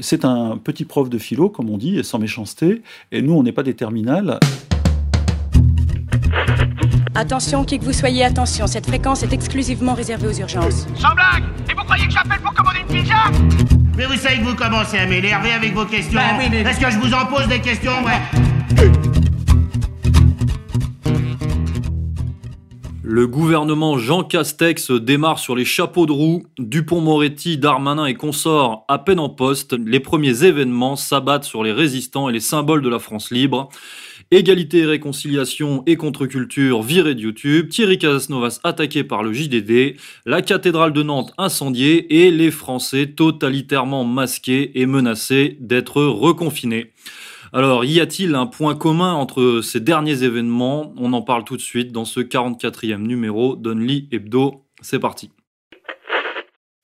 C'est un petit prof de philo, comme on dit, sans méchanceté, et nous, on n'est pas des terminales. Attention, qui que vous soyez, attention, cette fréquence est exclusivement réservée aux urgences. Sans blague Et vous croyez que j'appelle pour commander une pizza? Mais vous savez que vous commencez à m'énerver avec vos questions. Bah oui, mais- Est-ce que je vous en pose des questions ouais Le gouvernement Jean Castex démarre sur les chapeaux de roue. Dupont-Moretti, Darmanin et consorts à peine en poste. Les premiers événements s'abattent sur les résistants et les symboles de la France libre. Égalité réconciliation et contre-culture virée de YouTube. Thierry Casasnovas attaqué par le JDD. La cathédrale de Nantes incendiée et les Français totalitairement masqués et menacés d'être reconfinés. Alors, y a-t-il un point commun entre ces derniers événements? On en parle tout de suite dans ce 44e numéro d'Only Hebdo. C'est parti.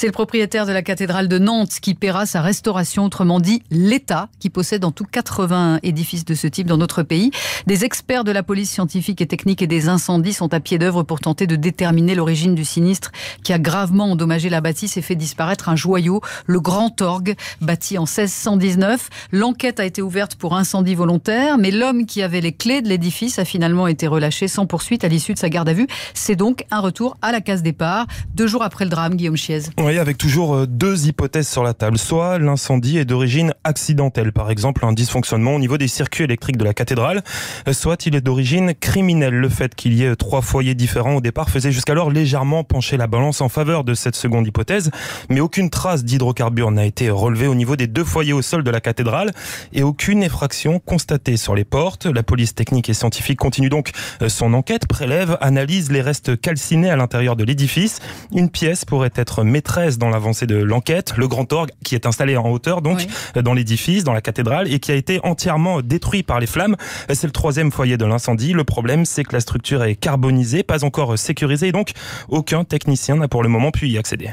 C'est le propriétaire de la cathédrale de Nantes qui paiera sa restauration, autrement dit l'État, qui possède en tout 80 édifices de ce type dans notre pays. Des experts de la police scientifique et technique et des incendies sont à pied d'œuvre pour tenter de déterminer l'origine du sinistre qui a gravement endommagé la bâtisse et fait disparaître un joyau, le Grand Orgue, bâti en 1619. L'enquête a été ouverte pour incendie volontaire, mais l'homme qui avait les clés de l'édifice a finalement été relâché sans poursuite à l'issue de sa garde à vue. C'est donc un retour à la case départ, deux jours après le drame, Guillaume Chiez. Oui, avec toujours euh, deux hypothèses sur la table. Soit l'incendie est d'origine accidentelle, par exemple un dysfonctionnement au niveau des circuits électriques de la cathédrale, euh, soit il est d'origine criminelle. Le fait qu'il y ait trois foyers différents au départ faisait jusqu'alors légèrement pencher la balance en faveur de cette seconde hypothèse, mais aucune trace d'hydrocarbures n'a été relevée au niveau des deux foyers au sol de la cathédrale et aucune effraction constatée sur les portes. La police technique et scientifique continue donc euh, son enquête, prélève, analyse les restes calcinés à l'intérieur de l'édifice. Une pièce pourrait être maîtresse dans l'avancée de l'enquête, le grand orgue qui est installé en hauteur donc Oui. dans l'édifice, dans la cathédrale et qui a été entièrement détruit par les flammes. C'est le troisième foyer de l'incendie. Le problème, c'est que la structure est carbonisée, pas encore sécurisée et donc aucun technicien n'a pour le moment pu y accéder.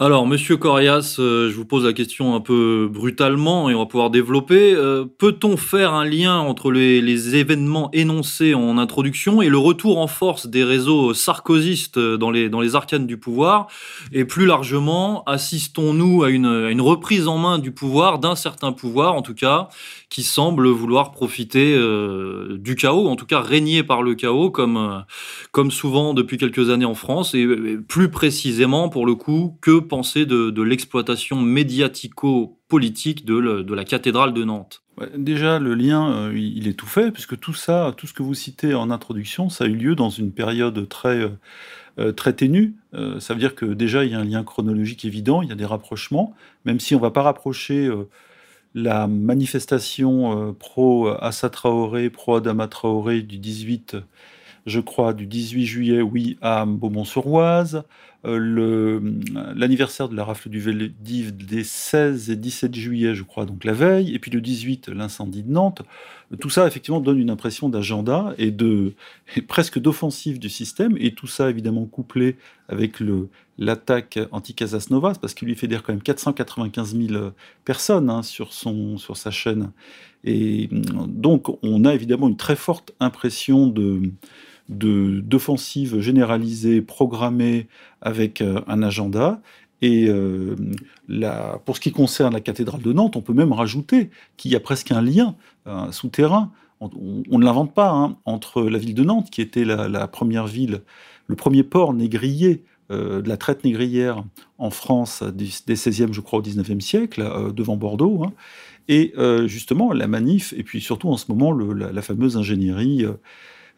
Alors, monsieur Corias, euh, je vous pose la question un peu brutalement et on va pouvoir développer. Euh, Peut-on faire un lien entre les, événements énoncés en introduction et le retour en force des réseaux sarkozystes dans les, dans arcanes du pouvoir? Et plus largement, assistons-nous à une reprise en main du pouvoir, d'un certain pouvoir en tout cas, qui semble vouloir profiter euh, du chaos, en tout cas régner par le chaos, comme, euh, comme souvent depuis quelques années en France, et plus précisément, pour le coup, que penser de, l'exploitation médiatico-politique de, la cathédrale de Nantes Déjà, le lien, euh, il est tout fait, puisque tout ça, tout ce que vous citez en introduction, ça a eu lieu dans une période très, très ténue. Ça veut dire que déjà, il y a un lien chronologique évident, il y a des rapprochements, même si on ne va pas rapprocher la manifestation euh, pro-Assa Traoré, pro-Adama Traoré du 18, je crois, du 18 juillet, oui, à Beaumont-sur-Oise, euh, l'anniversaire de la rafle du Veldiv des 16 et 17 juillet, je crois, donc la veille, et puis le 18, l'incendie de Nantes. Tout ça, effectivement, donne une impression d'agenda et de et presque d'offensive du système, et tout ça, évidemment, couplé avec le l'attaque anti-Casas Novas, parce qu'il lui fédère quand même 495 000 personnes hein, sur, son, sur sa chaîne. Et mm, donc, on a évidemment une très forte impression de d'offensive généralisée, programmée avec euh, un agenda. Et euh, pour ce qui concerne la cathédrale de Nantes, on peut même rajouter qu'il y a presque un lien souterrain. On ne l'invente pas hein, entre la ville de Nantes, qui était la, la première ville, le premier port négrier euh, de la traite négrière en France des, des 16e, je crois, au 19e siècle, euh, devant Bordeaux, hein, et euh, justement la manif, et puis surtout en ce moment la, fameuse ingénierie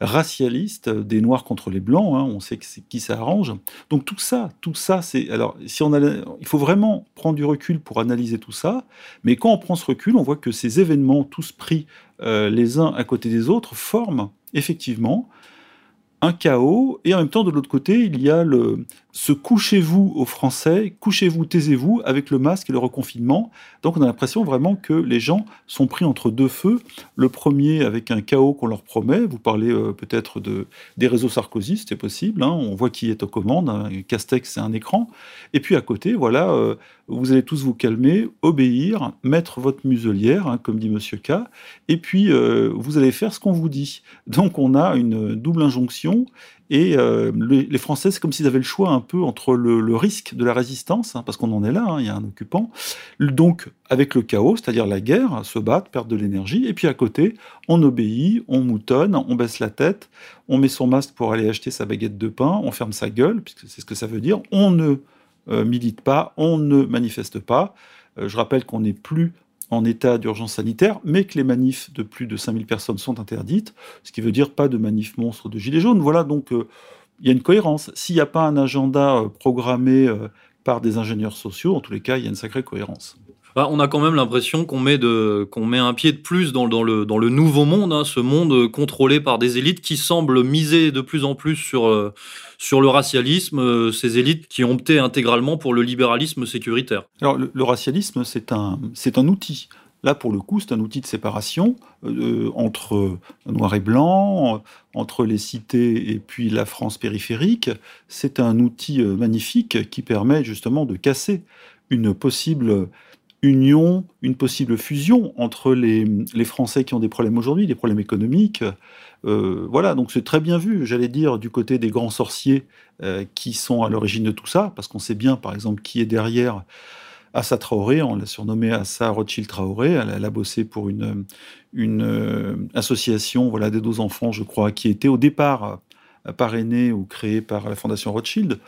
racialiste des Noirs contre les Blancs, hein, on sait qui ça arrange. Donc tout ça, tout ça, c'est alors si on il faut vraiment prendre du recul pour analyser tout ça. Mais quand on prend ce recul, on voit que ces événements, tous pris les uns à côté des autres, forment effectivement un chaos. Et en même temps, de l'autre côté, il y a le ce couchez-vous aux Français, couchez-vous, taisez-vous avec le masque et le reconfinement. Donc on a l'impression vraiment que les gens sont pris entre deux feux. Le premier avec un chaos qu'on leur promet. Vous parlez euh, peut-être de, des réseaux sarkozystes, c'est possible. hein. On voit qui est aux commandes. hein. Castex, c'est un écran. Et puis à côté, voilà, euh, vous allez tous vous calmer, obéir, mettre votre muselière, hein, comme dit Monsieur K, et puis euh, vous allez faire ce qu'on vous dit. Donc on a une double injonction, et euh, les, Français, c'est comme s'ils avaient le choix un peu entre le, risque de la résistance, hein, parce qu'on en est là, hein, il y a un occupant, donc avec le chaos, c'est-à-dire la guerre, se battre, perdre de l'énergie, et puis à côté, on obéit, on moutonne, on baisse la tête, on met son masque pour aller acheter sa baguette de pain, on ferme sa gueule, puisque c'est ce que ça veut dire, on ne milite pas, on ne manifeste pas. Euh, je rappelle qu'on n'est plus en état d'urgence sanitaire, mais que les manifs de plus de 5000 personnes sont interdites, ce qui veut dire pas de manifs monstres de gilets jaunes. Voilà, donc euh, il y a une cohérence. S'il n'y a pas un agenda programmé par des ingénieurs sociaux, en tous les cas, il y a une sacrée cohérence. Bah, on a quand même l'impression qu'on met, met un pied de plus dans, le, dans le nouveau monde, hein, ce monde contrôlé par des élites qui semblent miser de plus en plus sur, euh, sur le racialisme, euh, ces élites qui ont opté intégralement pour le libéralisme sécuritaire. Alors le, racialisme, c'est un, un outil. Là, pour le coup, c'est un outil de séparation euh, entre noir et blanc, entre les cités et puis la France périphérique. C'est un outil magnifique qui permet justement de casser une possible union, une possible fusion entre les, Français qui ont des problèmes aujourd'hui, des problèmes économiques. Euh, voilà, donc c'est très bien vu, j'allais dire, du côté des grands sorciers euh, qui sont à l'origine de tout ça, parce qu'on sait bien, par exemple, qui est derrière Assa Traoré, on l'a surnommé Assa Rothschild Traoré, elle, a bossé pour une, une euh, association voilà, des deux enfants, je crois, qui était au départ parrainée ou créée par la Fondation Rothschild.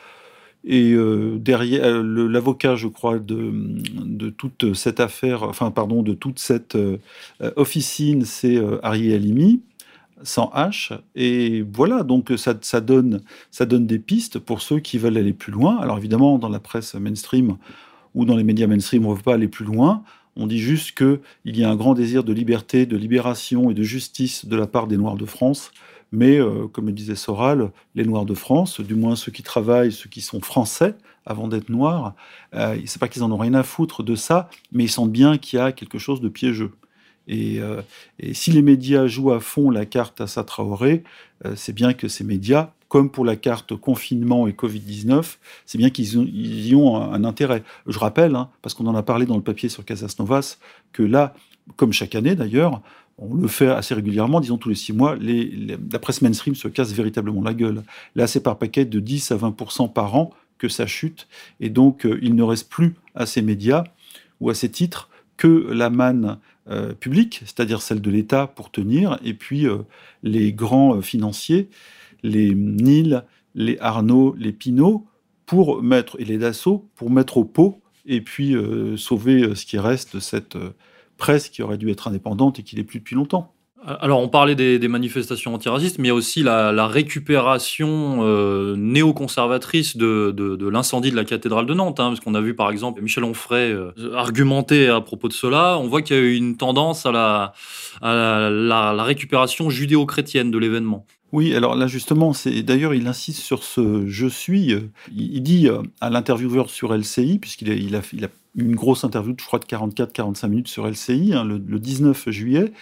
Et euh, derrière, euh, l'avocat, je crois, de, toute cette affaire, enfin, pardon, de toute cette euh, officine, c'est Arié Alimi, sans H. Et voilà, donc ça donne des pistes pour ceux qui veulent aller plus loin. Alors évidemment, dans la presse mainstream ou dans les médias mainstream, on ne veut pas aller plus loin. On dit juste qu'il y a un grand désir de liberté, de libération et de justice de la part des Noirs de France mais, euh, comme le disait Soral, les Noirs de France, du moins ceux qui travaillent, ceux qui sont français avant d'être noirs, euh, c'est pas qu'ils en ont rien à foutre de ça, mais ils sentent bien qu'il y a quelque chose de piégeux. Et, euh, si les médias jouent à fond la carte à sa Traoré, c'est bien que ces médias, comme pour la carte confinement et Covid-19, c'est bien qu'ils y ont un, intérêt. Je rappelle, hein, parce qu'on en a parlé dans le papier sur Casas Novas, que là, comme chaque année d'ailleurs, on le fait assez régulièrement, disons tous les six mois, la presse mainstream se casse véritablement la gueule. Là, c'est par paquet de 10 à 20% par an que ça chute, et donc euh, il ne reste plus à ces médias ou à ces titres que la manne euh, publique, c'est-à-dire celle de l'État pour tenir, et puis euh, les grands financiers, les Nil, les Arnaud, les Pinot, pour mettre, et les Dassault, pour mettre au pot, et puis sauver ce qui reste de cette presse qui aurait dû être indépendante et qui n'est plus depuis longtemps. Alors, on parlait des, manifestations antiracistes, mais il y a aussi la, récupération euh, néoconservatrice de, l'incendie de la cathédrale de Nantes, hein, parce qu'on a vu par exemple Michel Onfray euh, argumenter à propos de cela. On voit qu'il y a eu une tendance à la, à la récupération judéo-chrétienne de l'événement. Oui, alors là justement, c'est d'ailleurs il insiste sur ce je suis. Euh, il, dit euh, à l'intervieweur sur LCI, puisqu'il a, il a, il a une grosse interview, je crois de 44-45 minutes sur LCI, hein, le, 19 juillet.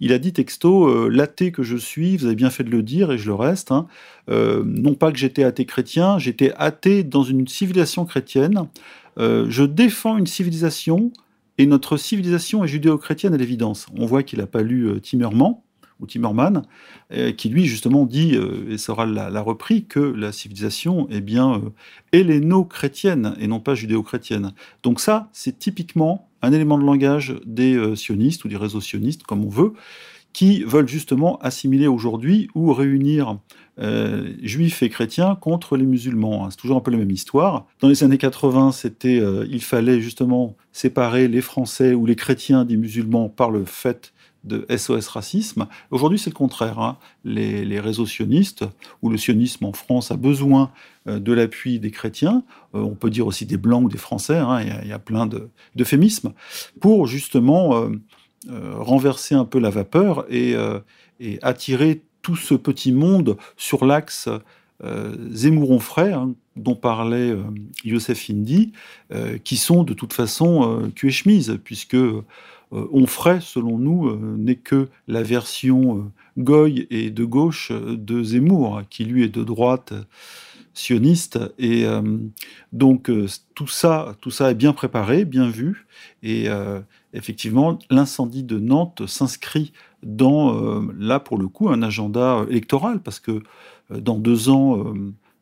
Il a dit texto, euh, l'athée que je suis, vous avez bien fait de le dire et je le reste, hein, non pas que j'étais athée chrétien, j'étais athée dans une civilisation chrétienne. je défends une civilisation et notre civilisation est judéo-chrétienne à l'évidence. On voit qu'il n'a pas lu Timmerman, ou Timmerman, euh, qui lui justement dit, euh, et Soral l'a repris, que la civilisation est bien euh, helléno-chrétienne et non pas judéo-chrétienne. Donc ça, c'est typiquement un élément de langage des sionistes ou des réseaux sionistes, comme on veut, qui veulent justement assimiler aujourd'hui ou réunir juifs et chrétiens contre les musulmans. C'est toujours un peu la même histoire. Dans les années 80, c'était, il fallait justement séparer les Français ou les chrétiens des musulmans par le fait de SOS Racisme. Aujourd'hui, c'est le contraire. Hein. Les, réseaux sionistes, ou le sionisme en France a besoin euh, de l'appui des chrétiens, euh, on peut dire aussi des blancs ou des français, hein. il, y a, plein d'euphémismes, pour justement euh, renverser un peu la vapeur et, attirer tout ce petit monde sur l'axe Zemmouron-Fray, hein, dont parlait Youssef Indy, qui sont de toute façon cul et chemise, puisque euh, Onfray, selon nous, euh, n'est que la version euh, Goy et de gauche de Zemmour, qui lui est de droite sioniste. Et donc tout ça, tout ça est bien préparé, bien vu. Et effectivement, l'incendie de Nantes s'inscrit dans, là pour le coup, un agenda électoral, parce que dans deux ans,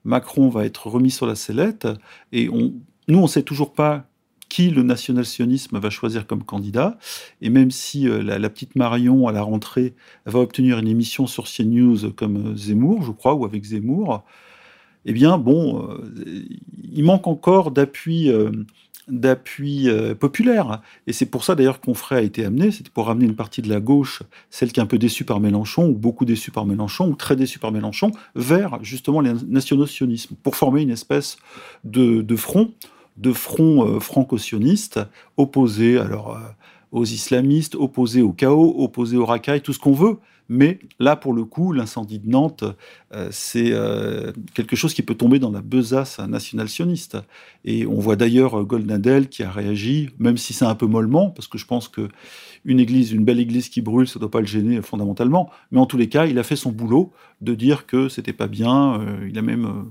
Macron va être remis sur la sellette, et on, nous, on ne sait toujours pas qui le national-sionisme va choisir comme candidat. Et même si euh, la, petite Marion, à la rentrée, va obtenir une émission sur CNews comme euh, Zemmour, je crois, ou avec Zemmour, eh bien, bon, euh, il manque encore d'appui d'appui populaire. Et c'est pour ça d'ailleurs qu'Onfray a été amené, c'était pour ramener une partie de la gauche, celle qui est un peu déçue par Mélenchon, ou beaucoup déçue par Mélenchon, ou très déçue par Mélenchon, vers justement les nationaux-sionismes, pour former une espèce de, de front de front euh, franco-sioniste opposé alors, euh, aux islamistes, opposé au chaos, opposé au racailles, tout ce qu'on veut. Mais là, pour le coup, l'incendie de Nantes, euh, c'est quelque chose qui peut tomber dans la besace national-sioniste. Et on voit d'ailleurs Goldnadel qui a réagi, même si c'est un peu mollement, parce que je pense que une église, une belle église qui brûle, ça ne doit pas le gêner fondamentalement. Mais en tous les cas, il a fait son boulot de dire que c'était pas bien. il a même,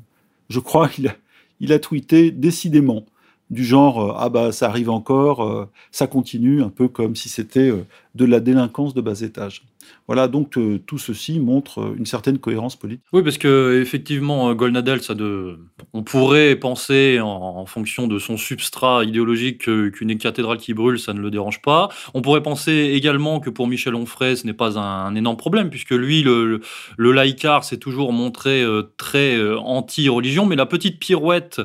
je crois, il a, il a tweeté décidément du genre euh, ah bah ça arrive encore, euh, ça continue, un peu comme si c'était euh, de la délinquance de bas étage. Voilà, donc tout ceci montre une certaine cohérence politique. Oui, parce que effectivement, Golnadel, ça de, on pourrait penser en, fonction de son substrat idéologique qu'une cathédrale qui brûle, ça ne le dérange pas. On pourrait penser également que pour Michel Onfray, ce n'est pas un, énorme problème, puisque lui, le laïcard s'est toujours montré très anti-religion, mais la petite pirouette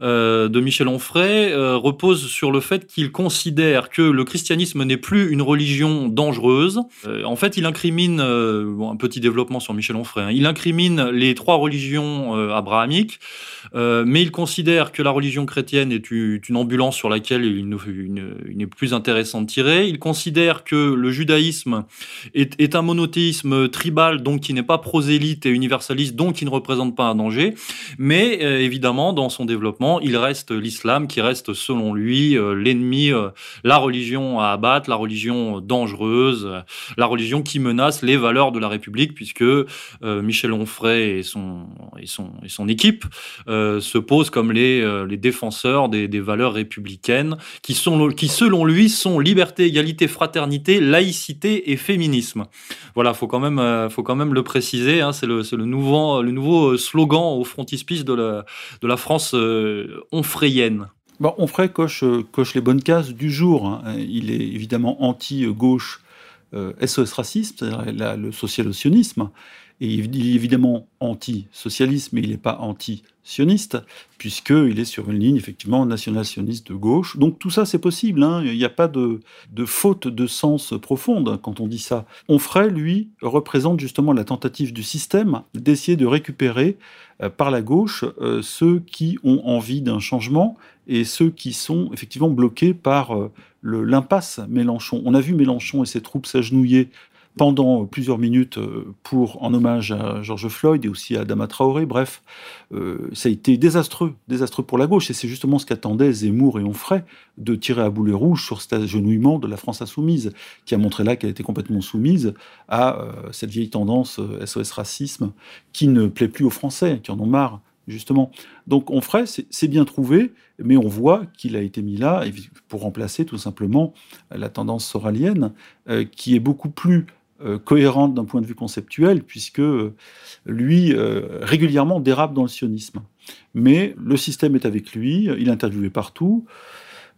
de Michel Onfray repose sur le fait qu'il considère que le christianisme n'est plus une religion dangereuse. Euh, en fait, il incrimine, euh, un petit développement sur Michel Onfray, hein. il incrimine les trois religions euh, abrahamiques, mais il considère que la religion chrétienne est une ambulance sur laquelle il, n'est plus intéressant de tirer. Il considère que le judaïsme est, un monothéisme tribal, donc qui n'est pas prosélyte et universaliste, donc qui ne représente pas un danger. Mais évidemment, dans son développement, il reste l'islam qui reste, selon lui, l'ennemi, la religion à abattre, la religion dangereuse dangereuse, la religion qui menace les valeurs de la République, puisque euh, Michel Onfray et son, et son, et son équipe euh, se posent comme les, euh, les défenseurs des, des, valeurs républicaines, qui, sont, qui selon lui sont liberté, égalité, fraternité, laïcité et féminisme. Voilà, faut quand même, faut quand même le préciser. Hein, c'est le, le, nouveau, le nouveau slogan au frontispice de la, de la France onfrayenne. Bon, Onfray coche, coche les bonnes cases du jour. Hein. Il est évidemment anti-gauche euh, SOS racisme, c'est-à-dire le social-sionisme. Il est évidemment anti-socialiste, mais il n'est pas anti-sioniste, puisqu'il est sur une ligne effectivement national-sioniste de gauche. Donc tout ça, c'est possible. Hein. Il n'y a pas de, faute de sens profonde quand on dit ça. Onfray, lui, représente justement la tentative du système d'essayer de récupérer euh, par la gauche euh, ceux qui ont envie d'un changement et ceux qui sont effectivement bloqués par euh, l'impasse Mélenchon. On a vu Mélenchon et ses troupes s'agenouiller pendant plusieurs minutes euh, pour en hommage à George Floyd et aussi à Dama Traoré. Bref, euh, ça a été désastreux, désastreux pour la gauche. Et c'est justement ce qu'attendaient Zemmour et Onfray de tirer à boulet rouge sur cet agenouillement de la France insoumise, qui a montré là qu'elle était complètement soumise à euh, cette vieille tendance SOS racisme qui ne plaît plus aux Français, qui en ont marre justement. Donc Onfray, c'est bien trouvé, mais on voit qu'il a été mis là pour remplacer tout simplement la tendance soralienne, qui est beaucoup plus euh, cohérente d'un point de vue conceptuel, puisque euh, lui, euh, régulièrement, dérape dans le sionisme. Mais le système est avec lui, il est interviewé partout.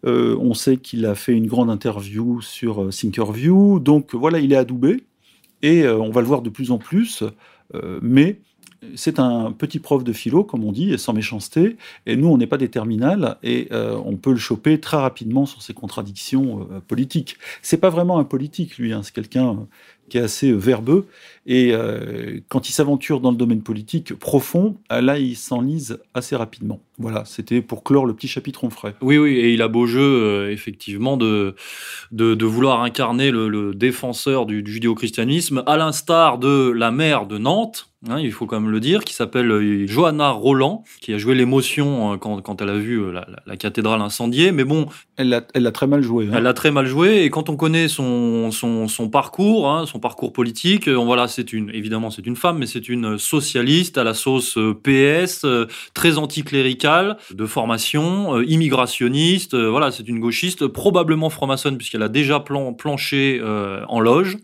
on sait qu'il a fait une grande interview sur Thinkerview, donc voilà, il est adoubé, et on va le voir de plus en plus, mais c'est un petit prof de philo, comme on dit, et sans méchanceté. Et nous, on n'est pas des terminales, et on peut le choper très rapidement sur ses contradictions euh, politiques. C'est pas vraiment un politique, lui. Hein, c'est quelqu'un qui est assez verbeux. Et quand il s'aventure dans le domaine politique profond, là, il s'enlise assez rapidement. Voilà, c'était pour clore le petit chapitre frais. Oui, oui, et il a beau jeu, effectivement, de, de, vouloir incarner le, défenseur du, du judéo-christianisme, à l'instar de la mère de Nantes, Hein, il faut quand même le dire, qui s'appelle euh, Johanna Roland, qui a joué l'émotion euh, quand, quand, elle a vu euh, la, cathédrale incendiée. Mais bon, elle l'a, elle a très mal joué. Hein. Elle a très mal joué, et quand on connaît son, son, son parcours, hein, son parcours politique. Euh, voilà, c'est une, évidemment, c'est une femme, mais c'est une socialiste à la sauce euh, PS, très anticléricale, de formation, immigrationniste. voilà, c'est une gauchiste, probablement franc-maçonne puisqu'elle a déjà planché en loge.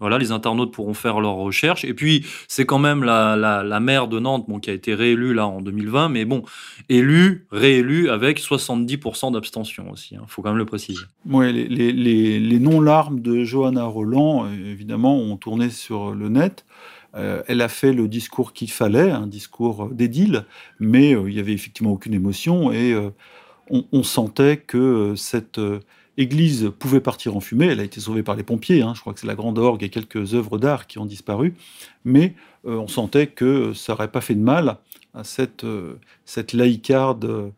Voilà, les internautes pourront faire leurs recherches. Et puis, c'est quand même la, la, maire de Nantes, qui a été réélue là en 2020, mais bon, élue, réélue avec 70% d'abstention aussi. Il hein, faut quand même le préciser. Les, les, non-larmes de Johanna Roland, évidemment, ont tourné sur le net. Euh, elle a fait le discours qu'il fallait, un discours d'édile, mais euh, il n'y avait effectivement aucune émotion et euh, on, sentait que cette église pouvait partir en fumée. Elle a été sauvée par les pompiers. Hein. Je crois que c'est la grande orgue et quelques œuvres d'art qui ont disparu. Mais on sentait que ça n'aurait pas fait de mal à cette laïcarde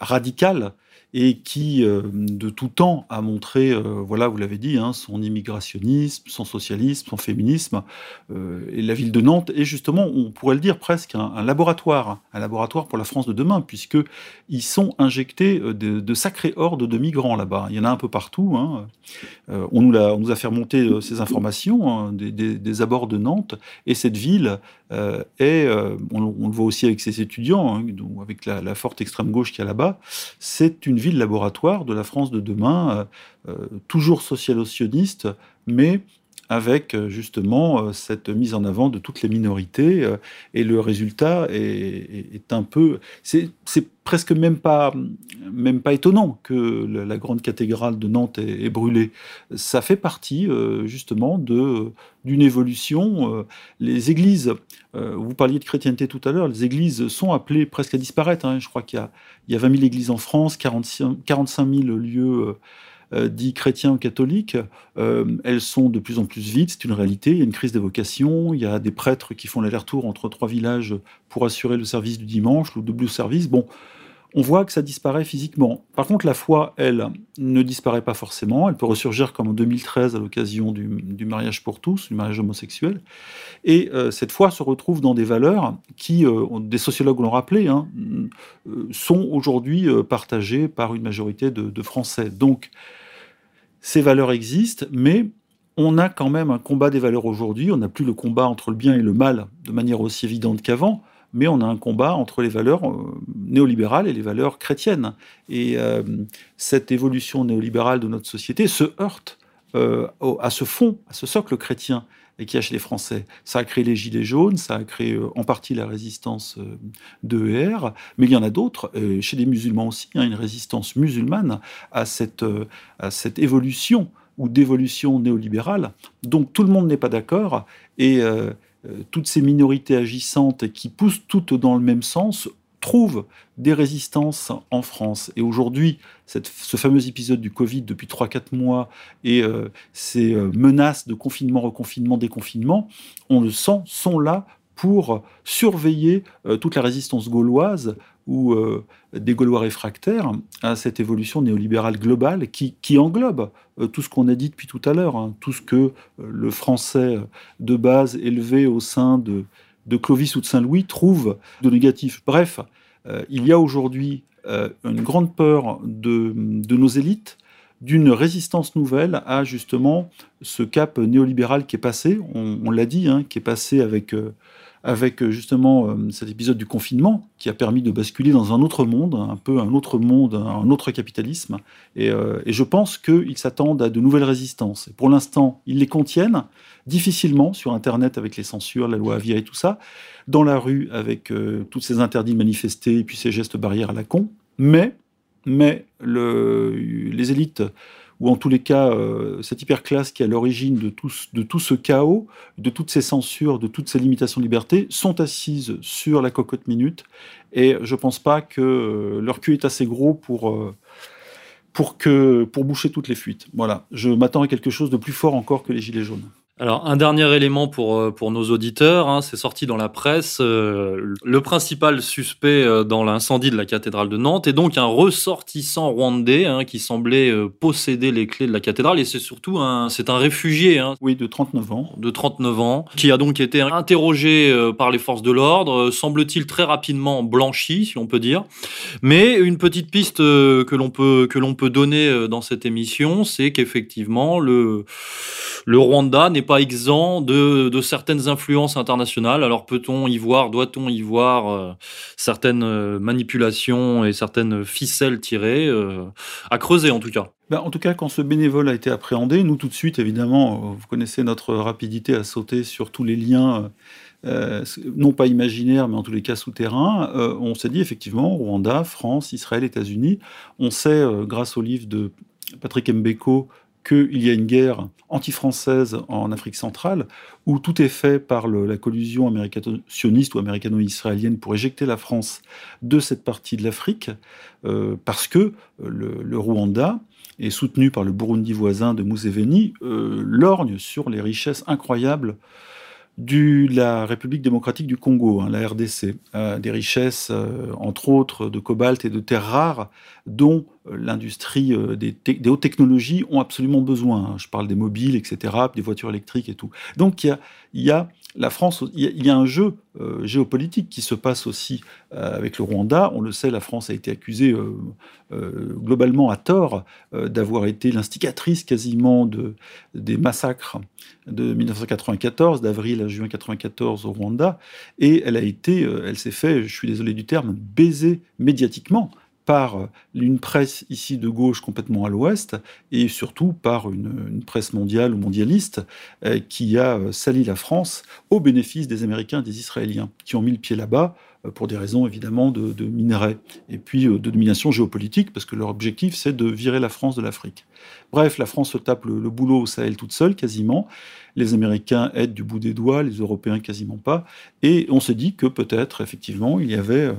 radicale et qui, euh, de tout temps, a montré, euh, voilà, vous l'avez dit, hein, son immigrationnisme, son socialisme, son féminisme. Euh, et la ville de Nantes est justement, on pourrait le dire presque, un, laboratoire, un laboratoire pour la France de demain, puisque ils sont injectés de, sacrés hordes de migrants là-bas. Il y en a un peu partout. Hein. on, nous a, on nous a fait remonter ces informations hein, des, abords de Nantes, et cette ville est, on, le voit aussi avec ses étudiants, avec la, forte extrême gauche qu'il y a là-bas, c'est une ville laboratoire de la France de demain, euh, euh, toujours social-sioniste, mais avec euh, justement cette mise en avant de toutes les minorités. Et le résultat est, un peu... C'est presque même pas, même pas étonnant que la grande cathédrale de Nantes ait, brûlé. Ça fait partie justement d'une évolution. Les églises, vous parliez de chrétienté tout à l'heure, les églises sont appelées presque à disparaître. Hein. Je crois qu'il y y a 20 000 églises en France, 45, 000 lieux euh, dits chrétiens ou catholiques. Euh, elles sont de plus en plus vides, c'est une réalité. Il y a une crise des vocations, il y a des prêtres qui font l'aller-retour entre trois villages pour assurer le service du dimanche, le double service. Bon, on voit que ça disparaît physiquement. Par contre, la foi, elle, ne disparaît pas forcément. Elle peut ressurgir comme en 2013 à l'occasion du, mariage pour tous, du mariage homosexuel. Et euh, cette foi se retrouve dans des valeurs qui, euh, des sociologues l'ont rappelé, hein, euh, sont aujourd'hui partagées par une majorité de, de Français. Donc, ces valeurs existent, mais on a quand même un combat des valeurs aujourd'hui. On n'a plus le combat entre le bien et le mal de manière aussi évidente qu'avant mais on a un combat entre les valeurs euh, néolibérales et les valeurs chrétiennes. Et euh, cette évolution néolibérale de notre société se heurte euh, à ce fond, à ce socle chrétien et qui a chez les Français. Ça a créé les Gilets jaunes, ça a créé en partie la résistance de ER, mais il y en a d'autres, chez les musulmans aussi, hein, une résistance musulmane à cette, à cette évolution ou d'évolution néolibérale. Donc tout le monde n'est pas d'accord, et toutes ces minorités agissantes qui poussent toutes dans le même sens trouvent des résistances en France. Et aujourd'hui, ce fameux épisode du Covid depuis 3-4 mois et euh, ces euh, menaces de confinement, reconfinement, déconfinement, on le sent, sont là pour surveiller toute la résistance gauloise ou euh, des Gaulois réfractaires à cette évolution néolibérale globale qui, englobe euh, tout ce qu'on a dit depuis tout à l'heure, hein, tout ce que euh, le français de base élevé au sein de, de Clovis ou de Saint-Louis trouve de négatif. Bref, il y a aujourd'hui une grande peur de, de nos élites d'une résistance nouvelle à justement ce cap néolibéral qui est passé, on, l'a dit, hein, qui est passé avec avec euh, justement euh, cet épisode du confinement qui a permis de basculer dans un autre monde, un peu un autre monde, un autre capitalisme. Et, euh, je pense qu'ils s'attendent à de nouvelles résistances. pour l'instant, ils les contiennent difficilement sur Internet avec les censures, la loi Avia et tout ça, dans la rue avec tous ces interdits de manifester et puis ces gestes barrières à la con. Mais, mais le, les élites ou en tous les cas euh, cette hyperclasse qui est à l'origine de tout, de tout ce chaos, de toutes ces censures, de toutes ces limitations de liberté, sont assises sur la cocotte minute. Et je ne pense pas que euh, leur cul est assez gros pour, euh, pour, que, pour boucher toutes les fuites. Voilà, je m'attends à quelque chose de plus fort encore que les Gilets jaunes. Alors un dernier élément pour euh, pour nos auditeurs, hein, c'est sorti dans la presse. Euh, le principal suspect euh, dans l'incendie de la cathédrale de Nantes est donc un ressortissant rwandais hein, qui semblait posséder les clés de la cathédrale et c'est surtout un c'est un réfugié. Hein, oui, de 39 ans. De 39 ans, qui a donc été interrogé par les forces de l'ordre, semble-t-il très rapidement blanchi, si on peut dire. Mais une petite piste que l'on peut que l'on peut donner dans cette émission, c'est qu'effectivement le le Rwanda n'est pas exempt de, certaines influences internationales. Alors peut-on y voir, doit-on y voir euh, certaines euh, manipulations et certaines ficelles tirées euh, à creuser en tout cas? Ben, en tout cas, quand ce bénévole a été appréhendé, nous tout de suite, évidemment, vous connaissez notre rapidité à sauter sur tous les liens, non pas imaginaires, mais en tous les cas souterrains. Euh, on s'est dit effectivement, Rwanda, France, Israël, États-Unis. On sait, grâce au livre de Patrick Mbeko, qu'il y a une guerre anti-française en Afrique centrale, où tout est fait par la collusion américano-sioniste ou américano-israélienne pour éjecter la France de cette partie de l'Afrique, euh, parce que le, Rwanda est soutenu par le Burundi voisin de Museveni, euh, lorgne sur les richesses incroyables de la République démocratique du Congo, hein, la RDC, euh, des richesses, euh, entre autres, de cobalt et de terres rares, dont euh, l'industrie des, hautes technologies ont absolument besoin. Hein. Je parle des mobiles, etc., des voitures électriques et tout. Donc il y a la France, il y, a un jeu euh, géopolitique qui se passe aussi euh, avec le Rwanda. On le sait, la France a été accusée euh, globalement à tort d'avoir été l'instigatrice quasiment de, des massacres de 1994, d'avril à juin 1994 au Rwanda, et elle a été, elle s'est fait, je suis désolé du terme, baiser médiatiquement par une presse ici de gauche complètement à l'ouest et surtout par une, presse mondiale ou mondialiste euh, qui a euh, sali la France au bénéfice des Américains et des Israéliens qui ont mis le pied là-bas euh, pour des raisons évidemment de, minerais et puis de domination géopolitique parce que leur objectif c'est de virer la France de l'Afrique. Bref, la France se tape le, boulot au Sahel toute seule quasiment. Les Américains aident du bout des doigts, les Européens quasiment pas. Et on s'est dit que peut-être effectivement il y avait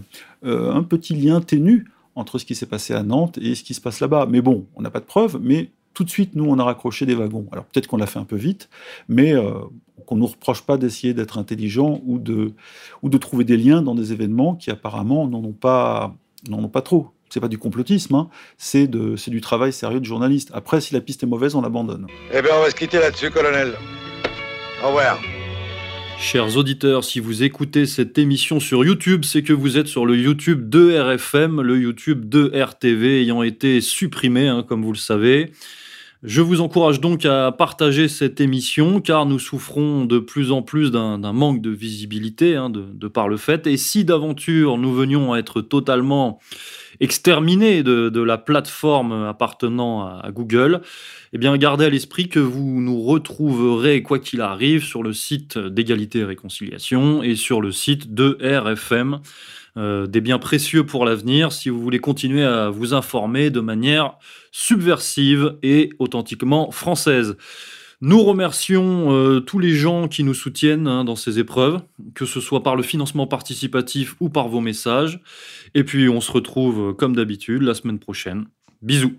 un petit lien ténu entre ce qui s'est passé à Nantes et ce qui se passe là-bas. Mais bon, on n'a pas de preuves, mais tout de suite, nous, on a raccroché des wagons. Alors peut-être qu'on l'a fait un peu vite, mais euh, qu'on ne nous reproche pas d'essayer d'être intelligent ou de, ou de trouver des liens dans des événements qui apparemment n'en ont pas, n'en ont pas trop. C'est pas du complotisme, hein. c'est, de, c'est du travail sérieux de journaliste. Après, si la piste est mauvaise, on l'abandonne. Eh bien, on va se quitter là-dessus, colonel. Au revoir. Chers auditeurs, si vous écoutez cette émission sur YouTube, c'est que vous êtes sur le YouTube de RFM, le YouTube de RTV ayant été supprimé, hein, comme vous le savez. Je vous encourage donc à partager cette émission car nous souffrons de plus en plus d'un manque de visibilité hein, de, par le fait. Et si d'aventure nous venions à être totalement exterminés de, la plateforme appartenant à, Google, eh bien gardez à l'esprit que vous nous retrouverez quoi qu'il arrive sur le site d'égalité et réconciliation et sur le site de RFM. Euh, des biens précieux pour l'avenir si vous voulez continuer à vous informer de manière subversive et authentiquement française. Nous remercions euh, tous les gens qui nous soutiennent hein, dans ces épreuves, que ce soit par le financement participatif ou par vos messages. Et puis on se retrouve comme d'habitude la semaine prochaine. Bisous